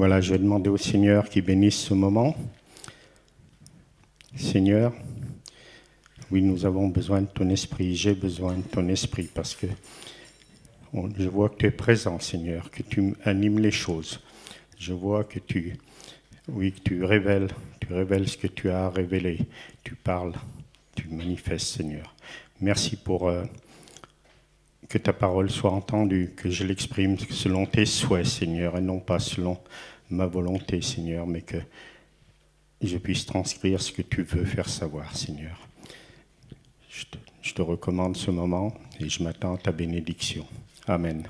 Voilà, je vais demander au Seigneur qu'il bénisse ce moment. Seigneur, oui, nous avons besoin de ton esprit, j'ai besoin de ton esprit parce que je vois que tu es présent, Seigneur, que tu animes les choses. Je vois que tu, oui, que tu révèles, tu révèles ce que tu as révélé. Tu parles, tu manifestes, Seigneur. Merci pour euh, que ta parole soit entendue, que je l'exprime selon tes souhaits, Seigneur, et non pas selon ma volonté, Seigneur, mais que je puisse transcrire ce que tu veux faire savoir, Seigneur. Je te, recommande ce moment et je m'attends à ta bénédiction. Amen.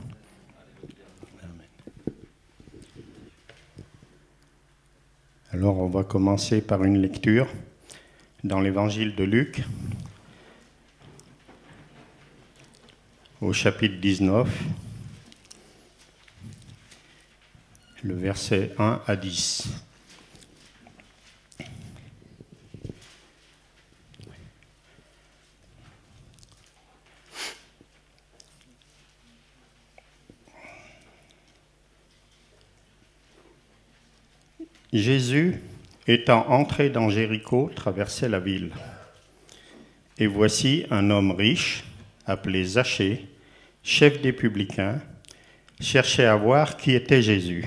Alors on va commencer par une lecture dans l'évangile de Luc au chapitre 19, le verset 1 à 10. Jésus, étant entré dans Jéricho, traversait la ville. Et voici un homme riche, appelé Zachée, chef des publicains, cherchait à voir qui était Jésus.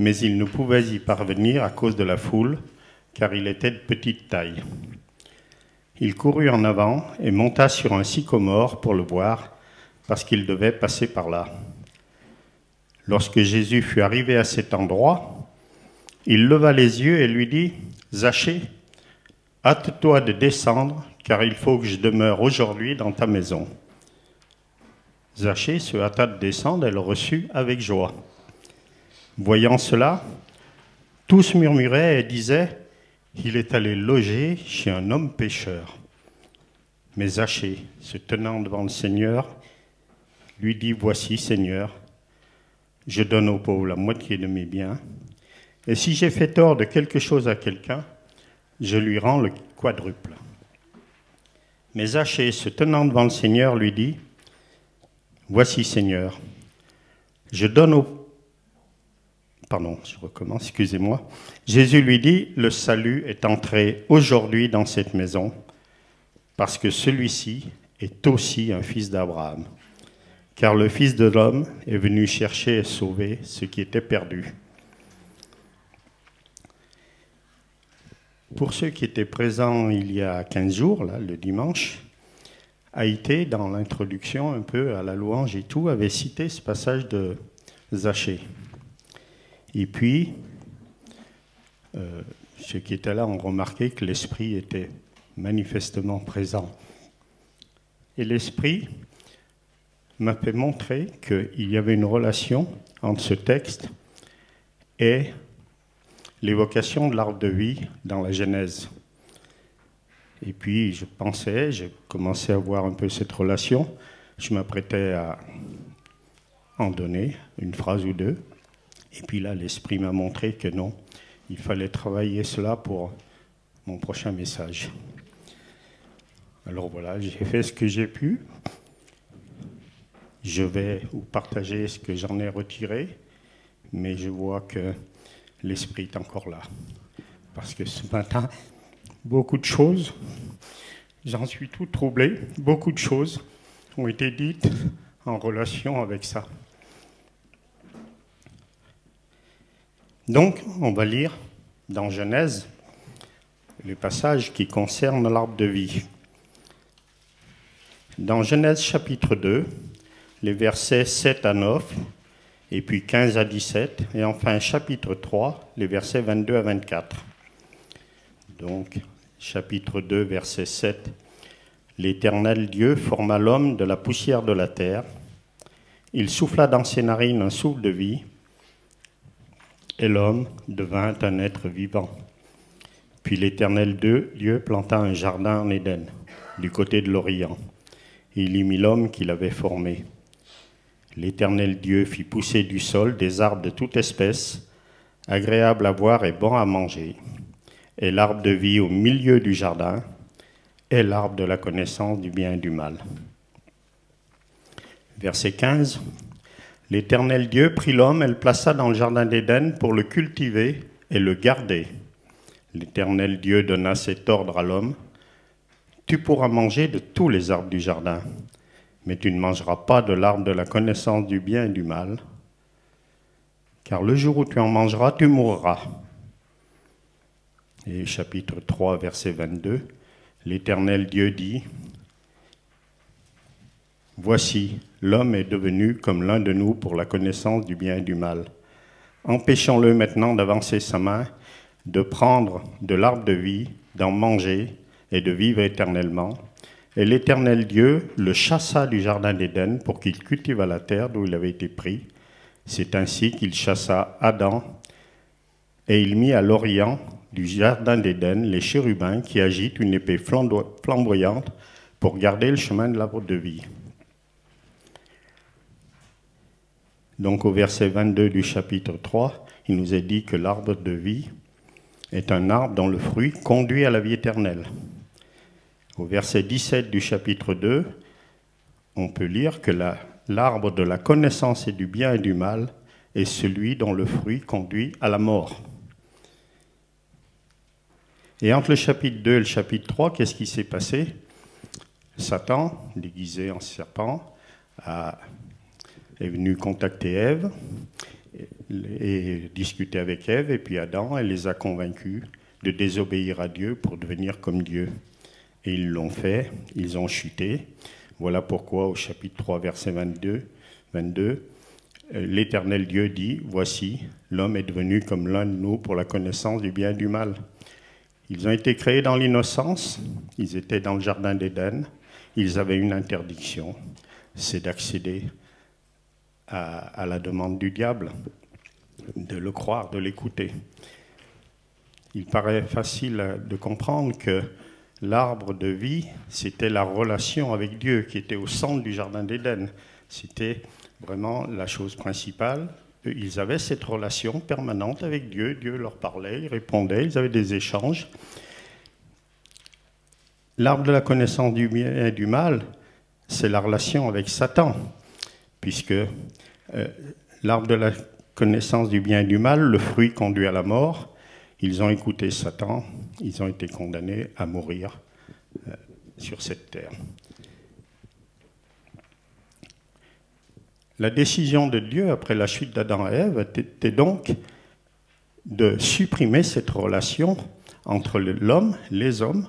Mais il ne pouvait y parvenir à cause de la foule, car il était de petite taille. Il courut en avant et monta sur un sycomore pour le voir, parce qu'il devait passer par là. Lorsque Jésus fut arrivé à cet endroit, il leva les yeux et lui dit, Zachée, hâte-toi de descendre, car il faut que je demeure aujourd'hui dans ta maison. Zachée se hâta de descendre et le reçut avec joie. Voyant cela, tous murmuraient et disaient, il est allé loger chez un homme pécheur. Mais Zachée, se tenant devant le Seigneur, lui dit, Voici, Seigneur, je donne aux pauvres la moitié de mes biens, et si j'ai fait tort de quelque chose à quelqu'un, je lui rends le quadruple. Mais Zachée, se tenant devant le Seigneur, lui dit, Voici, Seigneur, je donne au... Pardon, je recommence, excusez-moi. Jésus lui dit, Le salut est entré aujourd'hui dans cette maison, parce que celui-ci est aussi un fils d'Abraham. Car le Fils de l'homme est venu chercher et sauver ce qui était perdu. Pour ceux qui étaient présents il y a 15 jours, là, le dimanche, Haïté, dans l'introduction un peu à la louange et tout, avait cité ce passage de Zachée. Et puis, euh, ceux qui étaient là ont remarqué que l'Esprit était manifestement présent. Et l'Esprit m'a fait montrer qu'il y avait une relation entre ce texte et l'évocation de l'arbre de vie dans la Genèse. Et puis je pensais, j'ai commencé à voir un peu cette relation, je m'apprêtais à en donner une phrase ou deux, et puis là l'Esprit m'a montré que non, il fallait travailler cela pour mon prochain message. Alors voilà, j'ai fait ce que j'ai pu. Je vais vous partager ce que j'en ai retiré, mais je vois que l'Esprit est encore là. Parce que ce matin, beaucoup de choses, j'en suis tout troublé, beaucoup de choses ont été dites en relation avec ça. Donc, on va lire dans Genèse les passages qui concernent l'arbre de vie. Dans Genèse chapitre 2, les versets 7 à 9, et puis 15 à 17, et enfin chapitre 3, les versets 22 à 24. Donc, chapitre 2, verset 7. L'Éternel Dieu forma l'homme de la poussière de la terre. Il souffla dans ses narines un souffle de vie, et l'homme devint un être vivant. Puis l'Éternel Dieu planta un jardin en Éden, du côté de l'Orient. Il y mit l'homme qu'il avait formé. L'Éternel Dieu fit pousser du sol des arbres de toute espèce, agréables à voir et bons à manger, et l'arbre de vie au milieu du jardin, et l'arbre de la connaissance du bien et du mal. Verset 15. L'Éternel Dieu prit l'homme et le plaça dans le jardin d'Éden pour le cultiver et le garder. L'Éternel Dieu donna cet ordre à l'homme. Tu pourras manger de tous les arbres du jardin, mais tu ne mangeras pas de l'arbre de la connaissance du bien et du mal, car le jour où tu en mangeras, tu mourras. Et chapitre 3, verset 22, l'Éternel Dieu dit, Voici, l'homme est devenu comme l'un de nous pour la connaissance du bien et du mal. Empêchons-le maintenant d'avancer sa main, de prendre de l'arbre de vie, d'en manger et de vivre éternellement. Et l'Éternel Dieu le chassa du jardin d'Éden pour qu'il cultive la terre d'où il avait été pris. C'est ainsi qu'il chassa Adam et il mit à l'orient du jardin d'Éden les chérubins qui agitent une épée flamboyante pour garder le chemin de l'arbre de vie. Donc au verset 22 du chapitre 3, il nous est dit que l'arbre de vie est un arbre dont le fruit conduit à la vie éternelle. Au verset 17 du chapitre 2, on peut lire que l'arbre de la connaissance et du bien et du mal est celui dont le fruit conduit à la mort. Et entre le chapitre 2 et le chapitre 3, qu'est-ce qui s'est passé? Satan, déguisé en serpent, a est venu contacter Ève et, discuter avec Ève, et puis Adam, elle les a convaincus de désobéir à Dieu pour devenir comme Dieu. Et ils l'ont fait, ils ont chuté. Voilà pourquoi au chapitre 3, verset 22, 22 l'Éternel Dieu dit, Voici, l'homme est devenu comme l'un de nous pour la connaissance du bien et du mal. Ils ont été créés dans l'innocence, ils étaient dans le jardin d'Éden, ils avaient une interdiction, c'est d'accéder à, la demande du diable, de le croire, de l'écouter. Il paraît facile de comprendre que l'arbre de vie, c'était la relation avec Dieu qui était au centre du Jardin d'Éden. C'était vraiment la chose principale. Ils avaient cette relation permanente avec Dieu. Dieu leur parlait, ils répondaient, ils avaient des échanges. L'arbre de la connaissance du bien et du mal, c'est la relation avec Satan puisque euh, l'arbre de la connaissance du bien et du mal, le fruit conduit à la mort. Ils ont écouté Satan, ils ont été condamnés à mourir euh, sur cette terre. La décision de Dieu après la chute d'Adam et Ève était donc de supprimer cette relation entre l'homme, les hommes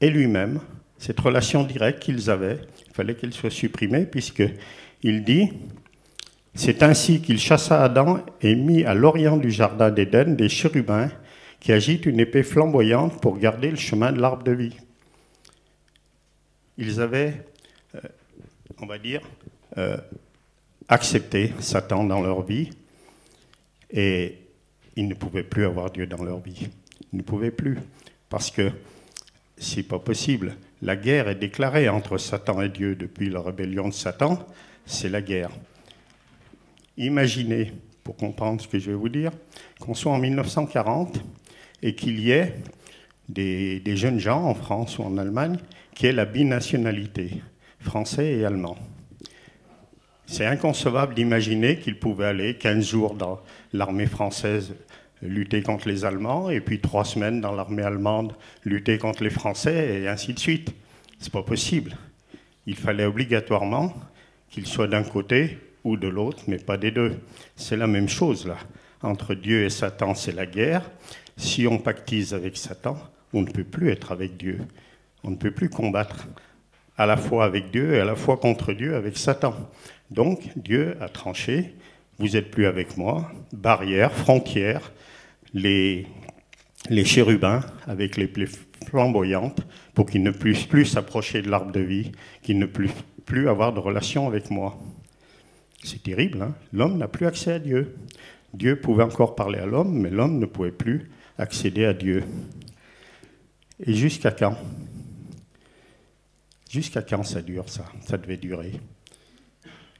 et lui-même, cette relation directe qu'ils avaient. Il fallait qu'elle soit supprimée puisque il dit C'est ainsi qu'il chassa Adam et mit à l'orient du jardin d'Éden des chérubins qui agitent une épée flamboyante pour garder le chemin de l'arbre de vie. Ils avaient, euh, on va dire, euh, accepté Satan dans leur vie et ils ne pouvaient plus avoir Dieu dans leur vie. Ils ne pouvaient plus parce que c'est pas possible. La guerre est déclarée entre Satan et Dieu depuis la rébellion de Satan c'est la guerre. Imaginez, pour comprendre ce que je vais vous dire, qu'on soit en 1940 et qu'il y ait des, jeunes gens en France ou en Allemagne qui aient la binationalité, français et allemand. C'est inconcevable d'imaginer qu'ils pouvaient aller 15 jours dans l'armée française lutter contre les Allemands et puis trois semaines dans l'armée allemande lutter contre les Français et ainsi de suite. C'est pas possible. Il fallait obligatoirement qu'il soit d'un côté ou de l'autre, mais pas des deux. C'est la même chose là. Entre Dieu et Satan, c'est la guerre. Si on pactise avec Satan, on ne peut plus être avec Dieu. On ne peut plus combattre à la fois avec Dieu et à la fois contre Dieu avec Satan. Donc Dieu a tranché, vous n'êtes plus avec moi, barrière, frontière, les, chérubins avec les plaies flamboyantes pour qu'ils ne puissent plus s'approcher de l'arbre de vie, qu'ils ne puissent plus avoir de relation avec moi. C'est terrible, hein l'homme n'a plus accès à Dieu. Dieu pouvait encore parler à l'homme, mais l'homme ne pouvait plus accéder à Dieu. Et jusqu'à quand? Jusqu'à quand ça dure, ça? Ça devait durer.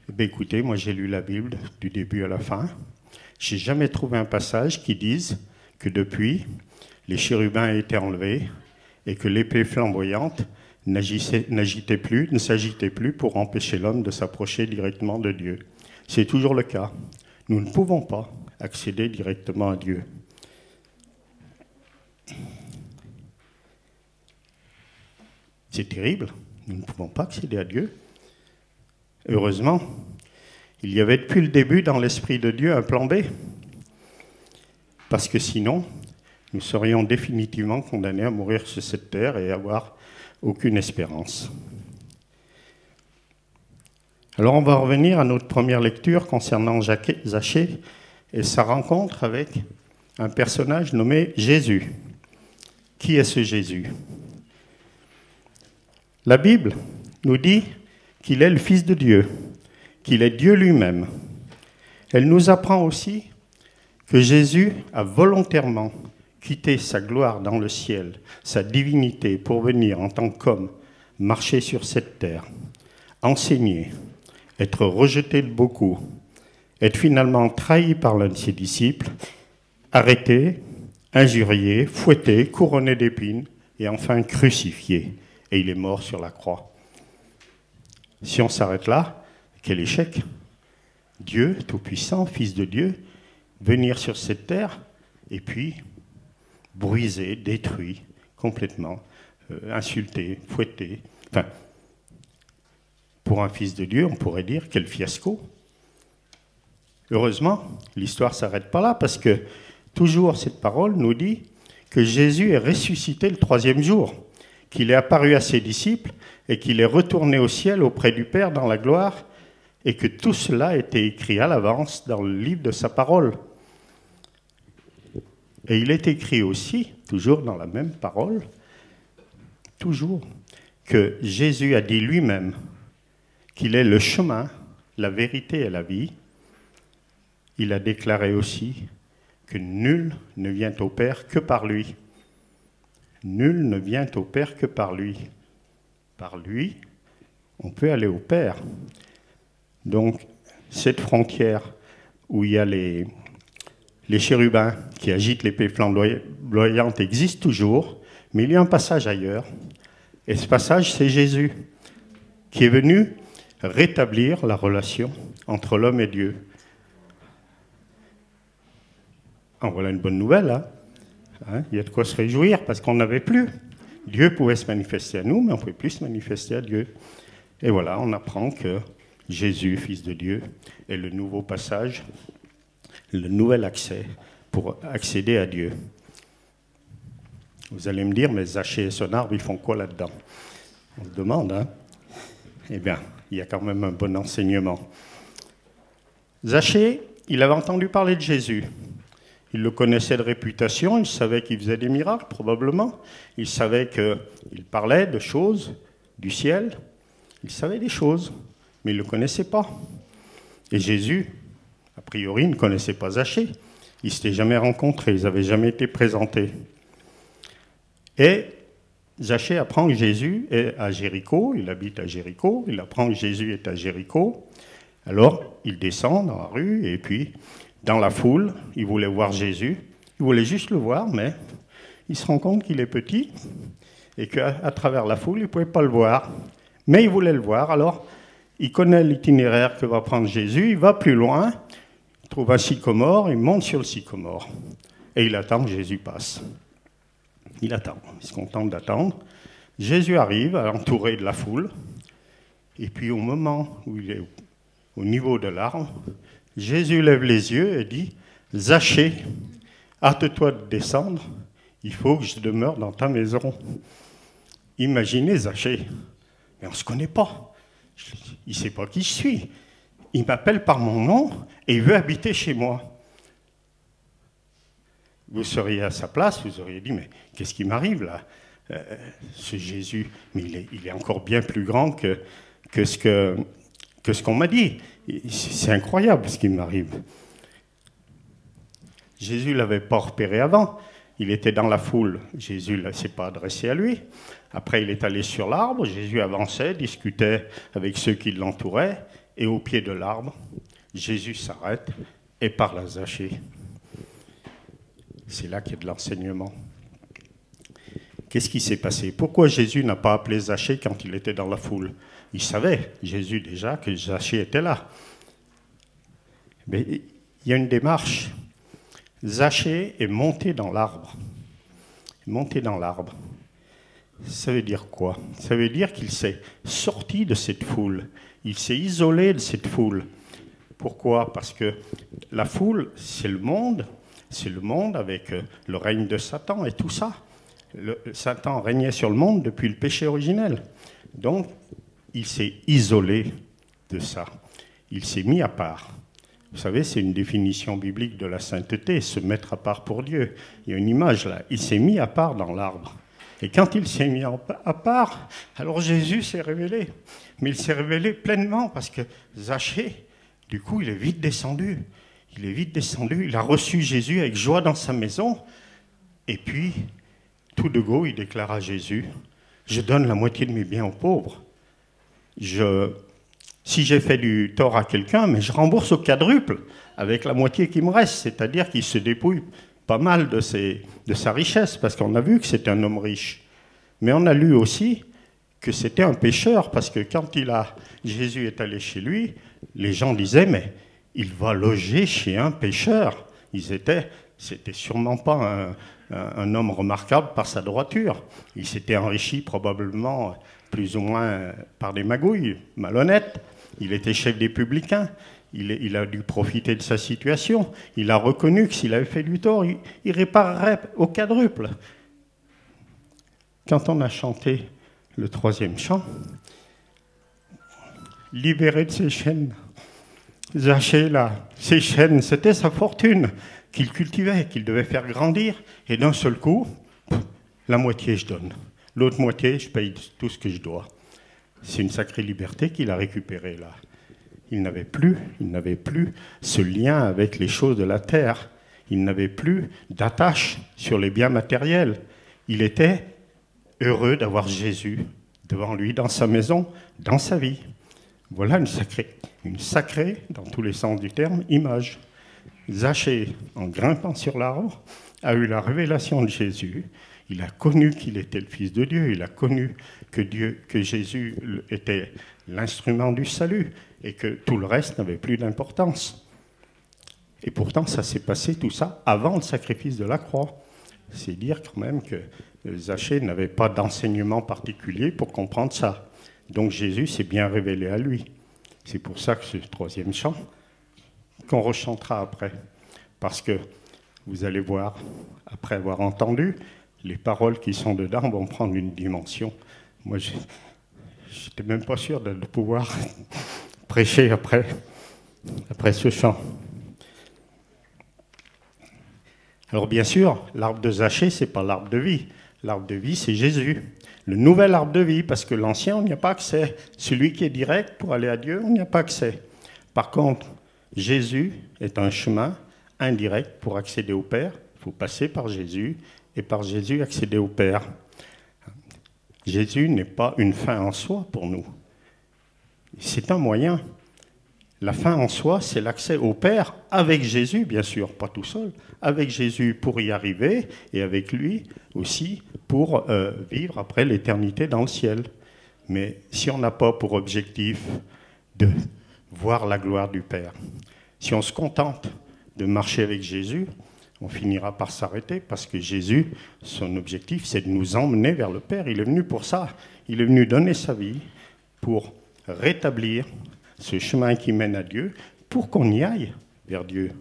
Eh bien, écoutez, moi j'ai lu la Bible du début à la fin. J'ai jamais trouvé un passage qui dise que depuis, les chérubins été enlevés et que l'épée flamboyante n'agitait plus, ne s'agitait plus pour empêcher l'homme de s'approcher directement de Dieu. c'est toujours le cas. Nous ne pouvons pas accéder directement à Dieu. C'est terrible, nous ne pouvons pas accéder à Dieu. Heureusement, il y avait depuis le début dans l'Esprit de Dieu un plan B, parce que sinon, nous serions définitivement condamnés à mourir sur cette terre et avoir aucune espérance. Alors on va revenir à notre première lecture concernant Zachée et sa rencontre avec un personnage nommé Jésus. Qui est ce Jésus? La Bible nous dit qu'il est le Fils de Dieu, qu'il est Dieu lui-même. Elle nous apprend aussi que Jésus a volontairement quitté sa gloire dans le ciel, sa divinité, pour venir en tant qu'homme marcher sur cette terre, enseigner, être rejeté de beaucoup, être finalement trahi par l'un de ses disciples, arrêté, injurié, fouetté, couronné d'épines et enfin crucifié. Et il est mort sur la croix. Si on s'arrête là, quel échec Dieu, Tout-Puissant, Fils de Dieu, venir sur cette terre et puis briser, détruit complètement, euh, insulté, fouetté. Enfin, pour un fils de Dieu, on pourrait dire quel fiasco. Heureusement, l'histoire s'arrête pas là parce que toujours cette parole nous dit que Jésus est ressuscité le troisième jour, qu'il est apparu à ses disciples et qu'il est retourné au ciel auprès du Père dans la gloire et que tout cela été écrit à l'avance dans le livre de sa parole. Et il est écrit aussi, toujours dans la même parole, toujours, que Jésus a dit lui-même qu'il est le chemin, la vérité et la vie. Il a déclaré aussi que nul ne vient au Père que par lui. Nul ne vient au Père que par lui. Par lui, on peut aller au Père. Donc, cette frontière où il y a les, chérubins qui agitent l'épée flamboyante existe toujours, mais il y a un passage ailleurs. Et ce passage, c'est Jésus qui est venu rétablir la relation entre l'homme et Dieu. En voilà une bonne nouvelle. Hein. Hein, il y a de quoi se réjouir parce qu'on n'avait plus. Dieu pouvait se manifester à nous, mais on ne pouvait plus se manifester à Dieu. Et voilà, on apprend que Jésus, Fils de Dieu, est le nouveau passage, le nouvel accès pour accéder à Dieu. Vous allez me dire, mais Zachée et son arbre, ils font quoi là-dedans? On se demande, hein? Eh bien, il y a quand même un bon enseignement. Zachée, il avait entendu parler de Jésus. Il le connaissait de réputation, il savait qu'il faisait des miracles, probablement. Il savait qu'il parlait de choses du ciel. Il savait des choses, mais il ne le connaissait pas. Et Jésus, a priori, ne connaissait pas Zachée. Ils ne s'étaient jamais rencontrés, ils n'avaient jamais été présentés. Et Zachée apprend que Jésus est à Jéricho, il habite à Jéricho, il apprend que Jésus est à Jéricho. Alors, il descend dans la rue et puis, dans la foule, il voulait voir Jésus. Il voulait juste le voir, mais il se rend compte qu'il est petit et qu'à travers la foule, il ne pouvait pas le voir. Mais il voulait le voir, alors il connaît l'itinéraire que va prendre Jésus, il va plus loin, il trouve un sycomore, il monte sur le sycomore et il attend que Jésus passe. Il attend, il se contente d'attendre. Jésus arrive, entouré de la foule, et puis au moment où il est au niveau de l'arbre, Jésus lève les yeux et dit Zachée, hâte-toi de descendre, il faut que je demeure dans ta maison. Imaginez Zachée, mais on ne se connaît pas. Il ne sait pas qui je suis. Il m'appelle par mon nom et il veut habiter chez moi vous seriez à sa place, vous auriez dit, mais qu'est-ce qui m'arrive là? Euh, Ce Jésus, mais il est, encore bien plus grand que, ce que ce qu'on m'a dit. C'est incroyable ce qui m'arrive. Jésus ne l'avait pas repéré avant. Il était dans la foule. Jésus ne s'est pas adressé à lui. Après, il est allé sur l'arbre. Jésus avançait, discutait avec ceux qui l'entouraient. Et au pied de l'arbre, Jésus s'arrête et parle à Zachée. C'est là qu'il y a de l'enseignement. Qu'est-ce qui s'est passé? Pourquoi Jésus n'a pas appelé Zachée quand il était dans la foule? Il savait, Jésus déjà, que Zachée était là. Mais il y a une démarche. Zachée est monté dans l'arbre. Monté dans l'arbre. Ça veut dire quoi? Ça veut dire qu'il s'est sorti de cette foule. Il s'est isolé de cette foule. Pourquoi? Parce que la foule, c'est le monde, c'est le monde avec euh, le règne de Satan et tout ça. Satan régnait sur le monde depuis le péché originel. Donc, il s'est isolé de ça. Il s'est mis à part. Vous savez, c'est une définition biblique de la sainteté, se mettre à part pour Dieu. Il y a une image là. Il s'est mis à part dans l'arbre. Et quand il s'est mis à part, alors Jésus s'est révélé. Mais il s'est révélé pleinement parce que Zachée, du coup, il est vite descendu. Il est vite descendu. Il a reçu Jésus avec joie dans sa maison. Et puis, tout de go, il déclara à Jésus Je donne la moitié de mes biens aux pauvres. Je, si j'ai fait du tort à quelqu'un, mais je rembourse au quadruple avec la moitié qui me reste. C'est-à-dire qu'il se dépouille pas mal de, sa richesse, parce qu'on a vu que c'était un homme riche. Mais on a lu aussi que c'était un pécheur, parce que quand il a, Jésus est allé chez lui, les gens disaient, mais il va loger chez un pécheur. Ils étaient, c'était sûrement pas un, homme remarquable par sa droiture. Il s'était enrichi probablement plus ou moins par des magouilles, malhonnêtes. Il était chef des publicains il, a dû profiter de sa situation. Il a reconnu que s'il avait fait du tort, il, réparerait au quadruple. Quand on a chanté le troisième chant, libéré de ses chaînes, Zaché, là, ses chaînes, c'était sa fortune qu'il cultivait, qu'il devait faire grandir, et d'un seul coup, la moitié je donne. L'autre moitié, je paye tout ce que je dois. C'est une sacrée liberté qu'il a récupérée là. Il n'avait plus, il n'avait plus ce lien avec les choses de la terre. Il n'avait plus d'attache sur les biens matériels. Il était heureux d'avoir Jésus devant lui, dans sa maison, dans sa vie. Voilà une sacrée, une sacrée, dans tous les sens du terme, image. Zachée, en grimpant sur l'arbre, a eu la révélation de Jésus. Il a connu qu'il était le Fils de Dieu. Il a connu que Dieu, que Jésus était l'instrument du salut et que tout le reste n'avait plus d'importance. Et pourtant, ça s'est passé tout ça avant le sacrifice de la croix. C'est dire quand même que Zachée n'avait pas d'enseignement particulier pour comprendre ça. Donc Jésus s'est bien révélé à lui. C'est pour ça que ce troisième chant, qu'on rechantera après. Parce que vous allez voir, après avoir entendu, les paroles qui sont dedans vont prendre une dimension. Moi, je n'étais même pas sûr de pouvoir prêcher après, après ce chant. Alors bien sûr, l'arbre de Zachée, ce n'est pas l'arbre de vie. L'arbre de vie, c'est Jésus. Le nouvel arbre de vie, parce que l'ancien, on n'y a pas accès. Celui qui est direct pour aller à Dieu, on n'y a pas accès. Par contre, Jésus est un chemin indirect pour accéder au Père. Il faut passer par Jésus et par Jésus accéder au Père. Jésus n'est pas une fin en soi pour nous. C'est un moyen. La fin en soi, c'est l'accès au Père avec Jésus, bien sûr, pas tout seul, avec Jésus pour y arriver et avec lui aussi pour euh, vivre après l'éternité dans le ciel. Mais si on n'a pas pour objectif de voir la gloire du Père, si on se contente de marcher avec Jésus, on finira par s'arrêter parce que Jésus, son objectif, c'est de nous emmener vers le Père. Il est venu pour ça. Il est venu donner sa vie pour rétablir ce chemin qui mène à Dieu pour qu'on y aille vers Dieu,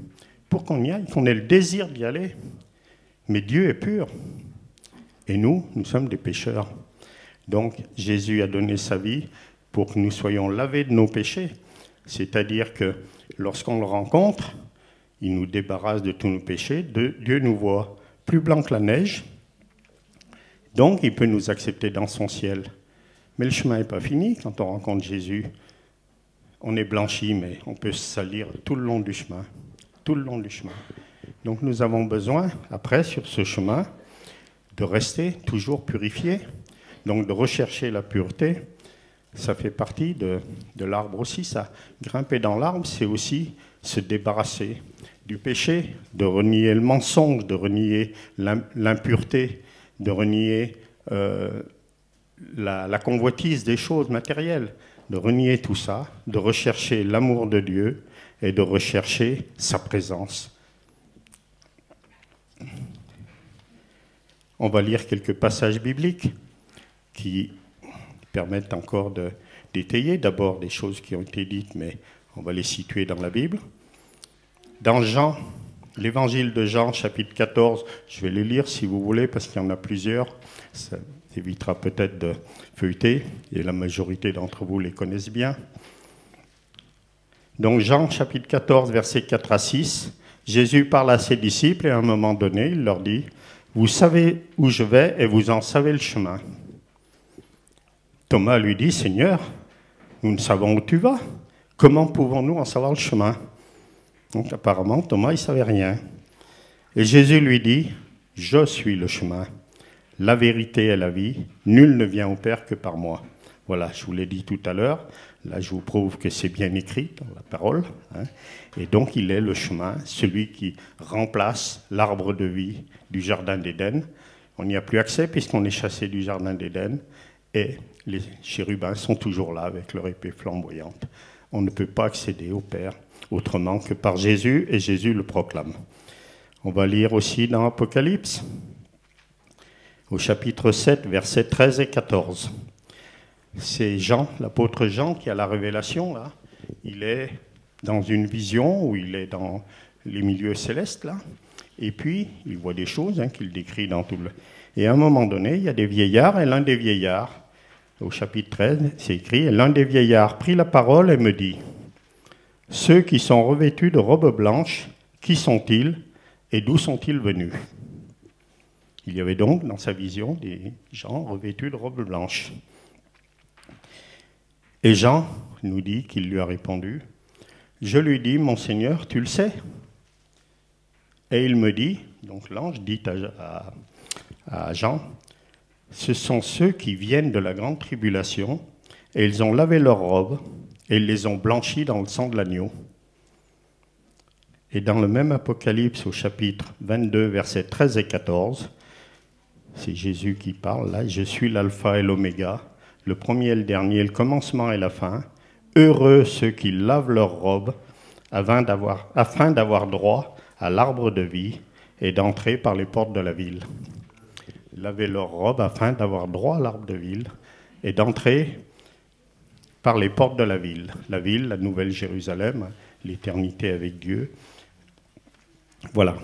pour qu'on y aille, qu'on ait le désir d'y aller. Mais Dieu est pur. Et nous, nous sommes des pécheurs. Donc Jésus a donné sa vie pour que nous soyons lavés de nos péchés. C'est-à-dire que lorsqu'on le rencontre, il nous débarrasse de tous nos péchés. Dieu nous voit plus blanc que la neige. Donc il peut nous accepter dans son ciel. Mais le chemin n'est pas fini quand on rencontre Jésus. On est blanchi, mais on peut se salir tout le long du chemin. Tout le long du chemin. Donc nous avons besoin, après, sur ce chemin, de rester toujours purifié, donc de rechercher la pureté. Ça fait partie de, de l'arbre aussi, ça. Grimper dans l'arbre, c'est aussi se débarrasser du péché, de renier le mensonge, de renier l'impureté, de renier euh, la, convoitise des choses matérielles, de renier tout ça, de rechercher l'amour de Dieu, et de rechercher sa présence. On va lire quelques passages bibliques qui permettent encore d'étayer d'abord des choses qui ont été dites, mais on va les situer dans la Bible. Dans Jean, l'évangile de Jean, chapitre 14, je vais les lire si vous voulez, parce qu'il y en a plusieurs. Ça évitera peut-être de feuilleter, et la majorité d'entre vous les connaissent bien. Donc Jean chapitre 14, versets 4 à 6, Jésus parle à ses disciples et à un moment donné, il leur dit, Vous savez où je vais et vous en savez le chemin. Thomas lui dit, Seigneur, nous ne savons où tu vas. Comment pouvons-nous en savoir le chemin? Donc apparemment, Thomas, il ne savait rien. Et Jésus lui dit, Je suis le chemin, la vérité et la vie. Nul ne vient au Père que par moi. Voilà, je vous l'ai dit tout à l'heure. Là, je vous prouve que c'est bien écrit dans la parole. Hein. Et donc, il est le chemin, celui qui remplace l'arbre de vie du Jardin d'Éden. On n'y a plus accès puisqu'on est chassé du Jardin d'Éden. Et les chérubins sont toujours là avec leur épée flamboyante. On ne peut pas accéder au Père autrement que par Jésus, et Jésus le proclame. On va lire aussi dans Apocalypse, au chapitre 7, versets 13 et 14 c'est Jean, l'apôtre Jean, qui a la révélation, là. Il est dans une vision où il est dans les milieux célestes, là. Et puis, il voit des choses hein, qu'il décrit dans tout le... Et à un moment donné, il y a des vieillards, et l'un des vieillards, au chapitre 13, c'est écrit, l'un des vieillards prit la parole et me dit, Ceux qui sont revêtus de robes blanches, qui sont-ils et d'où sont-ils venus? Il y avait donc dans sa vision des gens revêtus de robes blanches. Et Jean nous dit qu'il lui a répondu, je lui dis, mon Seigneur, tu le sais. Et il me dit, donc l'ange dit à, Jean, ce sont ceux qui viennent de la grande tribulation, et ils ont lavé leurs robes, et ils les ont blanchis dans le sang de l'agneau. Et dans le même Apocalypse au chapitre 22, versets 13 et 14, c'est Jésus qui parle là, je suis l'alpha et l'oméga, le premier et le dernier, le commencement et la fin. Heureux ceux qui lavent leurs robes afin d'avoir droit à l'arbre de vie et d'entrer par les portes de la ville. Laver leurs robes afin d'avoir droit à l'arbre de ville et d'entrer par les portes de la ville. La ville, la nouvelle Jérusalem, l'éternité avec Dieu. Voilà.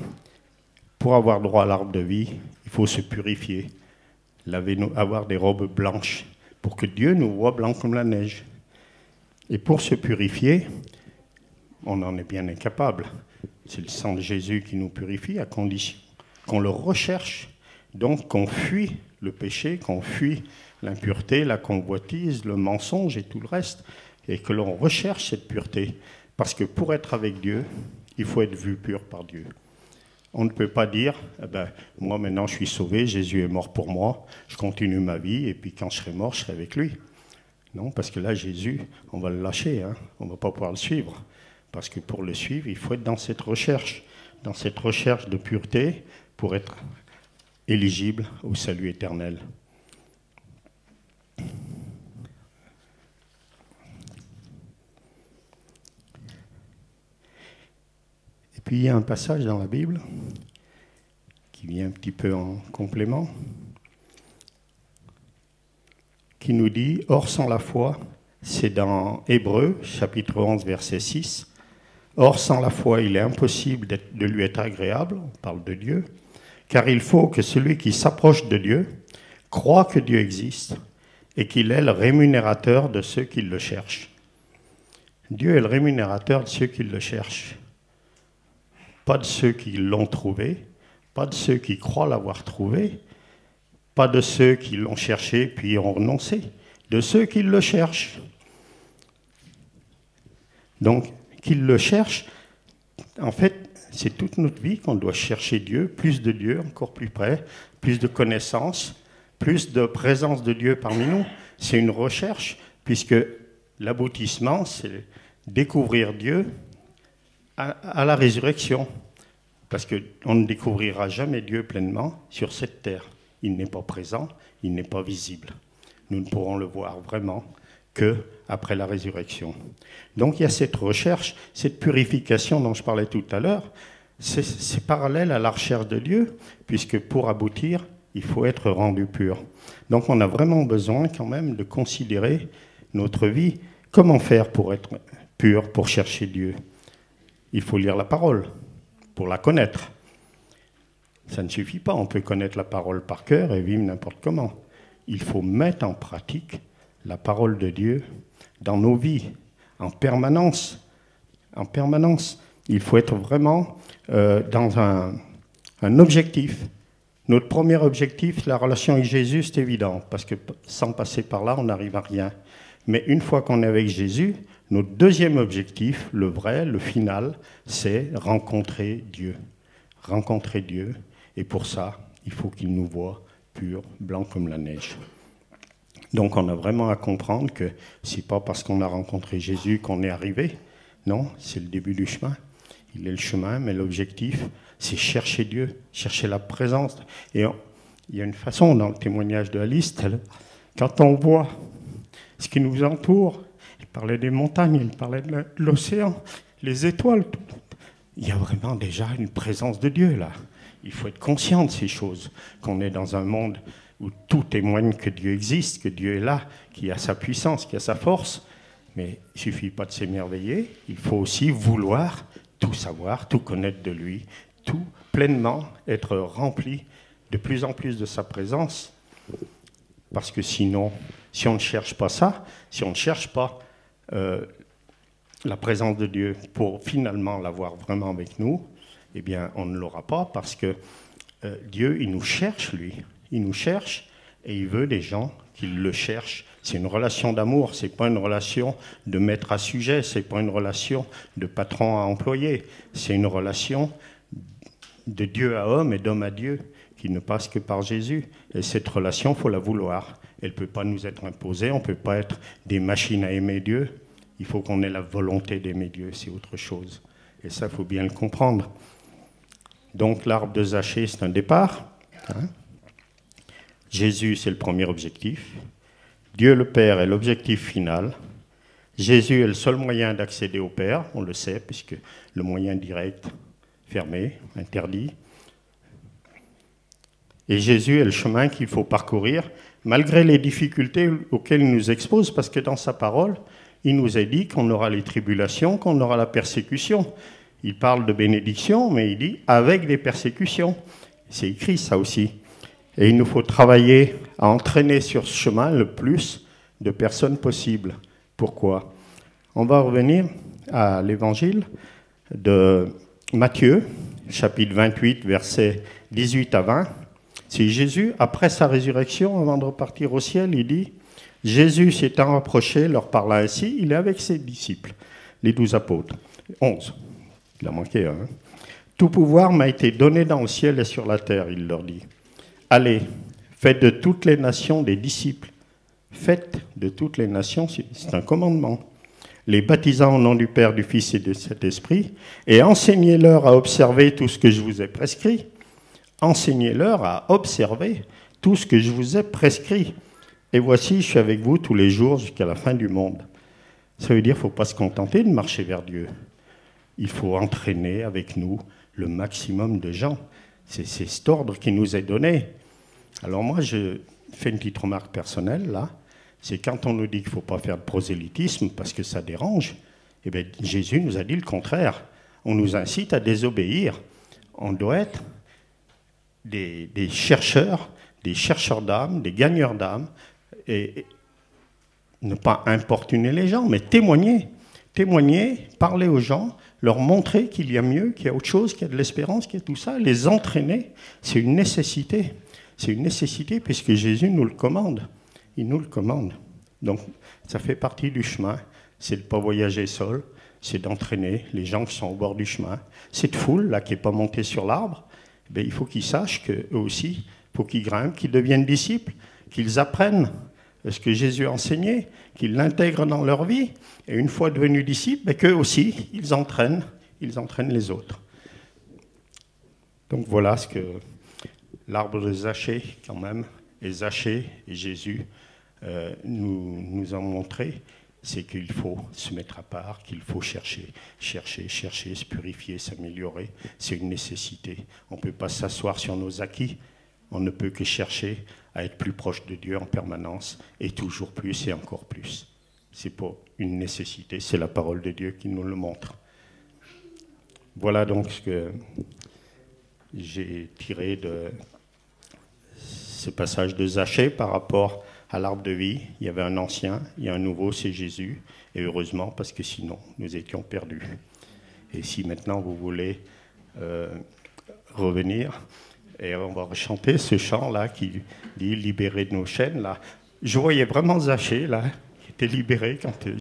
Pour avoir droit à l'arbre de vie, il faut se purifier, avoir des robes blanches pour que Dieu nous voit blancs comme la neige. Et pour se purifier, on en est bien incapable. C'est le sang de Jésus qui nous purifie à condition qu'on le recherche, donc qu'on fuit le péché, qu'on fuit l'impureté, la convoitise, le mensonge et tout le reste, et que l'on recherche cette pureté. Parce que pour être avec Dieu, il faut être vu pur par Dieu. On ne peut pas dire, eh ben, moi maintenant je suis sauvé, Jésus est mort pour moi, je continue ma vie, et puis quand je serai mort, je serai avec lui. Non, parce que là, Jésus, on va le lâcher, hein. on ne va pas pouvoir le suivre. Parce que pour le suivre, il faut être dans cette recherche, dans cette recherche de pureté pour être éligible au salut éternel. Puis il y a un passage dans la Bible qui vient un petit peu en complément, qui nous dit, Or sans la foi, c'est dans Hébreu chapitre 11 verset 6, Or sans la foi, il est impossible de lui être agréable, on parle de Dieu, car il faut que celui qui s'approche de Dieu croit que Dieu existe et qu'il est le rémunérateur de ceux qui le cherchent. Dieu est le rémunérateur de ceux qui le cherchent pas de ceux qui l'ont trouvé, pas de ceux qui croient l'avoir trouvé, pas de ceux qui l'ont cherché puis ont renoncé, de ceux qui le cherchent. Donc, qu'ils le cherchent, en fait, c'est toute notre vie qu'on doit chercher Dieu, plus de Dieu, encore plus près, plus de connaissances, plus de présence de Dieu parmi nous. C'est une recherche, puisque l'aboutissement, c'est découvrir Dieu à, la résurrection. Parce qu'on ne découvrira jamais Dieu pleinement sur cette terre. Il n'est pas présent, il n'est pas visible. Nous ne pourrons le voir vraiment que après la résurrection. Donc il y a cette recherche, cette purification dont je parlais tout à l'heure, c'est parallèle à la recherche de Dieu, puisque pour aboutir, il faut être rendu pur. Donc on a vraiment besoin quand même de considérer notre vie. Comment faire pour être pur, pour chercher Dieu? Il faut lire la parole, pour la connaître. Ça ne suffit pas, on peut connaître la parole par cœur et vivre n'importe comment. Il faut mettre en pratique la parole de Dieu dans nos vies, en permanence. En permanence. Il faut être vraiment euh, dans un, un, objectif. Notre premier objectif, la relation avec Jésus, c'est évident, parce que sans passer par là, on n'arrive à rien. Mais une fois qu'on est avec Jésus, notre deuxième objectif, le vrai, le final, c'est rencontrer Dieu. Rencontrer Dieu. Et pour ça, il faut qu'il nous voit purs, blancs comme la neige. Donc on a vraiment à comprendre que c'est pas parce qu'on a rencontré Jésus qu'on est arrivé. Non, c'est le début du chemin. Il est le chemin, mais l'objectif, c'est chercher Dieu, chercher la présence. Et il y a une façon dans le témoignage de Alice, quand on voit ce qui nous entoure, il parlait des montagnes, il parlait de l'océan, les étoiles, il y a vraiment déjà une présence de Dieu là. Il faut être conscient de ces choses, qu'on est dans un monde où tout témoigne que Dieu existe, que Dieu est là, qu'il a sa puissance, qu'il a sa force. Mais il suffit pas de s'émerveiller, il faut aussi vouloir tout savoir, tout connaître de lui, tout pleinement être rempli de plus en plus de sa présence. Parce que sinon, si on ne cherche pas ça, si on ne cherche pas euh, la présence de Dieu pour finalement l'avoir vraiment avec nous, eh bien, on ne l'aura pas parce que euh, Dieu, il nous cherche, lui. Il nous cherche et il veut des gens qui le cherchent. C'est une relation d'amour, c'est pas une relation de maître à sujet, c'est pas une relation de patron à employé, c'est une relation de Dieu à homme et d'homme à Dieu qui ne passe que par Jésus. Et cette relation, faut la vouloir. Elle ne peut pas nous être imposée, on ne peut pas être des machines à aimer Dieu. Il faut qu'on ait la volonté d'aimer Dieu, c'est autre chose. Et ça, il faut bien le comprendre. Donc l'arbre de Zachée, c'est un départ. Hein. Jésus, c'est le premier objectif. Dieu le Père est l'objectif final. Jésus est le seul moyen d'accéder au Père, on le sait, puisque le moyen direct, fermé, interdit. Et Jésus est le chemin qu'il faut parcourir, malgré les difficultés auxquelles il nous expose, parce que dans sa parole, il nous a dit qu'on aura les tribulations, qu'on aura la persécution. Il parle de bénédiction, mais il dit avec des persécutions. C'est écrit ça aussi. Et il nous faut travailler à entraîner sur ce chemin le plus de personnes possible. Pourquoi? On va revenir à l'évangile de Matthieu, chapitre 28, versets 18 à 20. C'est Jésus, après sa résurrection, avant de repartir au ciel, il dit Jésus s'étant rapproché, leur parla ainsi, il est avec ses disciples, les douze apôtres. Onze. Il a manqué un. Hein. Tout pouvoir m'a été donné dans le ciel et sur la terre, il leur dit. Allez, faites de toutes les nations des disciples. Faites de toutes les nations, c'est un commandement. Les baptisant au nom du Père, du Fils et de cet Esprit, et enseignez-leur à observer tout ce que je vous ai prescrit. Enseignez-leur à observer tout ce que je vous ai prescrit. Et voici, je suis avec vous tous les jours jusqu'à la fin du monde. Ça veut dire qu'il ne faut pas se contenter de marcher vers Dieu il faut entraîner avec nous le maximum de gens. C'est cet ordre qui nous est donné. Alors moi, je fais une petite remarque personnelle là. C'est quand on nous dit qu'il ne faut pas faire de prosélytisme parce que ça dérange, eh bien, Jésus nous a dit le contraire. On nous incite à désobéir. On doit être des, des chercheurs, des chercheurs d'âme, des gagneurs d'âme, et ne pas importuner les gens, mais témoigner. Témoigner, parler aux gens, leur montrer qu'il y a mieux, qu'il y a autre chose, qu'il y a de l'espérance, qu'il y a tout ça, les entraîner, c'est une nécessité. C'est une nécessité puisque Jésus nous le commande. Il nous le commande. Donc ça fait partie du chemin. C'est de ne pas voyager seul, c'est d'entraîner les gens qui sont au bord du chemin. Cette foule là qui n'est pas montée sur l'arbre, eh il faut qu'ils sachent qu'eux aussi, il faut qu'ils grimpent, qu'ils deviennent disciples, qu'ils apprennent ce que Jésus a enseigné, qu'ils l'intègrent dans leur vie, et une fois devenus disciples, qu'eux aussi, ils entraînent, ils entraînent les autres. Donc voilà ce que l'arbre de Zachée, quand même, et Zachée et Jésus euh, nous, nous ont montré, c'est qu'il faut se mettre à part, qu'il faut chercher, chercher, chercher, se purifier, s'améliorer. C'est une nécessité. On ne peut pas s'asseoir sur nos acquis. On ne peut que chercher à être plus proche de Dieu en permanence et toujours plus et encore plus. C'est pas une nécessité, c'est la parole de Dieu qui nous le montre. Voilà donc ce que j'ai tiré de ce passage de Zachée par rapport à l'arbre de vie. Il y avait un ancien, il y a un nouveau, c'est Jésus. Et heureusement, parce que sinon, nous étions perdus. Et si maintenant vous voulez euh, revenir, et on va chanter ce chant-là qui dit Libéré de nos chaînes. Là. Je voyais vraiment Zachée, là, qui était libéré quand